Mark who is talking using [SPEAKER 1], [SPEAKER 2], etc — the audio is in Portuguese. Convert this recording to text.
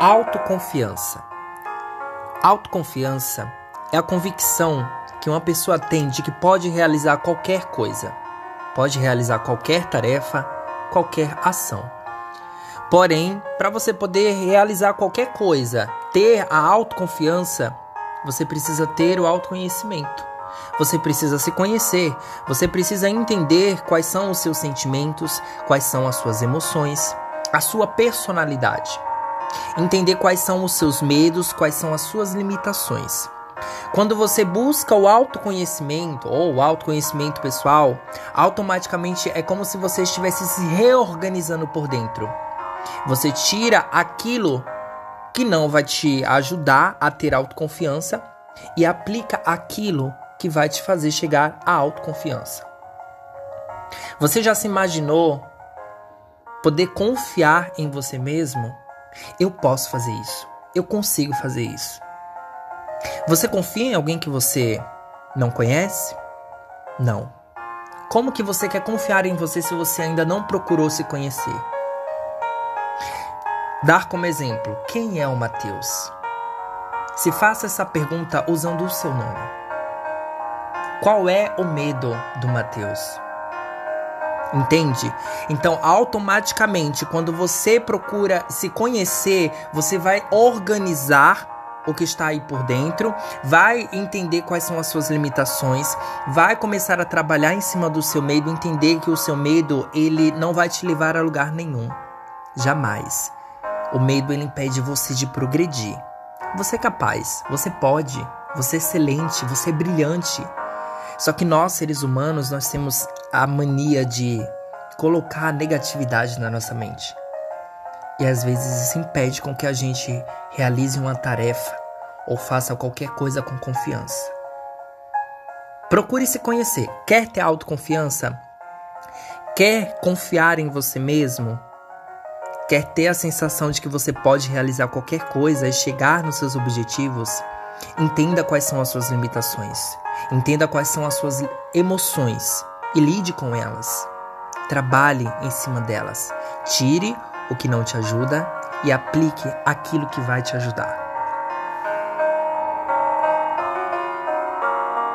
[SPEAKER 1] Autoconfiança. Autoconfiança é a convicção que uma pessoa tem de que pode realizar qualquer coisa, pode realizar qualquer tarefa, qualquer ação. Porém, para você poder realizar qualquer coisa, ter a autoconfiança, você precisa ter o autoconhecimento. Você precisa se conhecer, você precisa entender quais são os seus sentimentos, quais são as suas emoções, a sua personalidade. Entender quais são os seus medos, quais são as suas limitações. Quando você busca o autoconhecimento ou o autoconhecimento pessoal, automaticamente é como se você estivesse se reorganizando por dentro. Você tira aquilo que não vai te ajudar a ter autoconfiança e aplica aquilo que vai te fazer chegar à autoconfiança. Você já se imaginou poder confiar em você mesmo? Eu posso fazer isso. Eu consigo fazer isso. Você confia em alguém que você não conhece? Não. Como que você quer confiar em você se você ainda não procurou se conhecer? Dar como exemplo, quem é o Mateus? Se faça essa pergunta usando o seu nome. Qual é o medo do Mateus? Entende? Então, automaticamente, quando você procura se conhecer, você vai organizar o que está aí por dentro, vai entender quais são as suas limitações, vai começar a trabalhar em cima do seu medo, entender que o seu medo ele não vai te levar a lugar nenhum. Jamais. O medo ele impede você de progredir. Você é capaz, você pode, você é excelente, você é brilhante. Só que nós, seres humanos, nós temos a mania de colocar negatividade na nossa mente. E às vezes isso impede com que a gente realize uma tarefa ou faça qualquer coisa com confiança. Procure se conhecer. Quer ter autoconfiança? Quer confiar em você mesmo? Quer ter a sensação de que você pode realizar qualquer coisa e chegar nos seus objetivos? Entenda quais são as suas limitações. Entenda quais são as suas emoções e lide com elas. Trabalhe em cima delas. Tire o que não te ajuda e aplique aquilo que vai te ajudar.